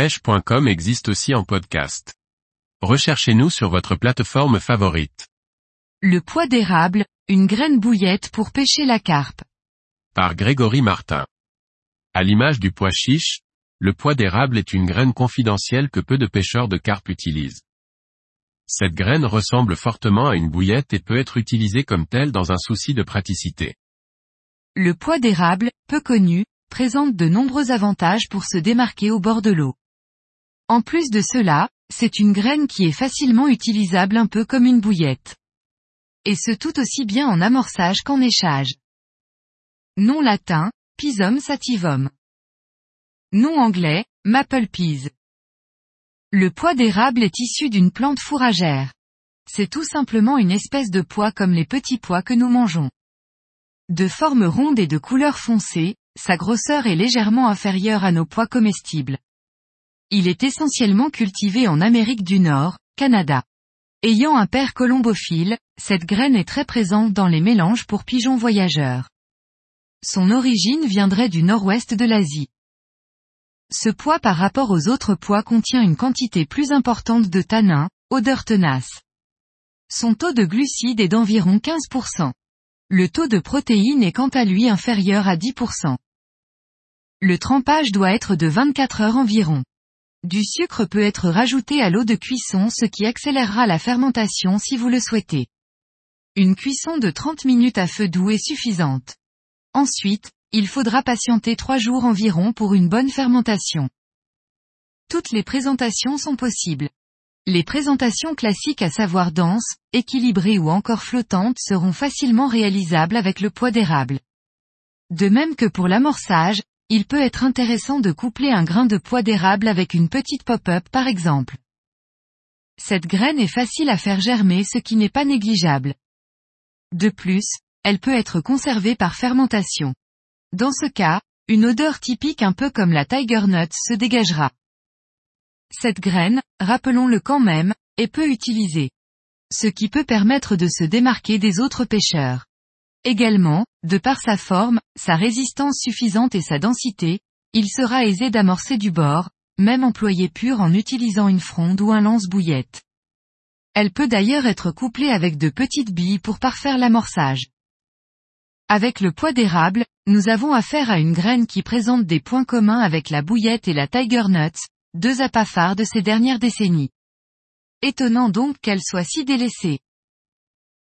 pêche.com existe aussi en podcast. Recherchez-nous sur votre plateforme favorite. Le poids d'érable, une graine bouillette pour pêcher la carpe. Par Grégory Martin. À l'image du pois chiche, le pois d'érable est une graine confidentielle que peu de pêcheurs de carpe utilisent. Cette graine ressemble fortement à une bouillette et peut être utilisée comme telle dans un souci de praticité. Le pois d'érable, peu connu, présente de nombreux avantages pour se démarquer au bord de l'eau. En plus de cela, c'est une graine qui est facilement utilisable un peu comme une bouillette. Et ce tout aussi bien en amorçage qu'en échage. Nom latin, Pisum sativum. Nom anglais, Maple Peas. Le pois d'érable est issu d'une plante fourragère. C'est tout simplement une espèce de pois comme les petits pois que nous mangeons. De forme ronde et de couleur foncée, sa grosseur est légèrement inférieure à nos pois comestibles. Il est essentiellement cultivé en Amérique du Nord, Canada. Ayant un père colombophile, cette graine est très présente dans les mélanges pour pigeons voyageurs. Son origine viendrait du nord-ouest de l'Asie. Ce pois par rapport aux autres pois contient une quantité plus importante de tanins, odeur tenace. Son taux de glucides est d'environ 15%. Le taux de protéines est quant à lui inférieur à 10%. Le trempage doit être de 24 heures environ. Du sucre peut être rajouté à l'eau de cuisson ce qui accélérera la fermentation si vous le souhaitez. Une cuisson de 30 minutes à feu doux est suffisante. Ensuite, il faudra patienter trois jours environ pour une bonne fermentation. Toutes les présentations sont possibles. Les présentations classiques à savoir denses, équilibrées ou encore flottantes seront facilement réalisables avec le poids d'érable. De même que pour l'amorçage, il peut être intéressant de coupler un grain de poids d'érable avec une petite pop-up par exemple. Cette graine est facile à faire germer ce qui n'est pas négligeable. De plus, elle peut être conservée par fermentation. Dans ce cas, une odeur typique un peu comme la tiger nut se dégagera. Cette graine, rappelons-le quand même, est peu utilisée. Ce qui peut permettre de se démarquer des autres pêcheurs. Également, de par sa forme, sa résistance suffisante et sa densité, il sera aisé d'amorcer du bord, même employé pur en utilisant une fronde ou un lance-bouillette. Elle peut d'ailleurs être couplée avec de petites billes pour parfaire l'amorçage. Avec le poids d'érable, nous avons affaire à une graine qui présente des points communs avec la bouillette et la tiger nuts, deux appâts phares de ces dernières décennies. Étonnant donc qu'elle soit si délaissée.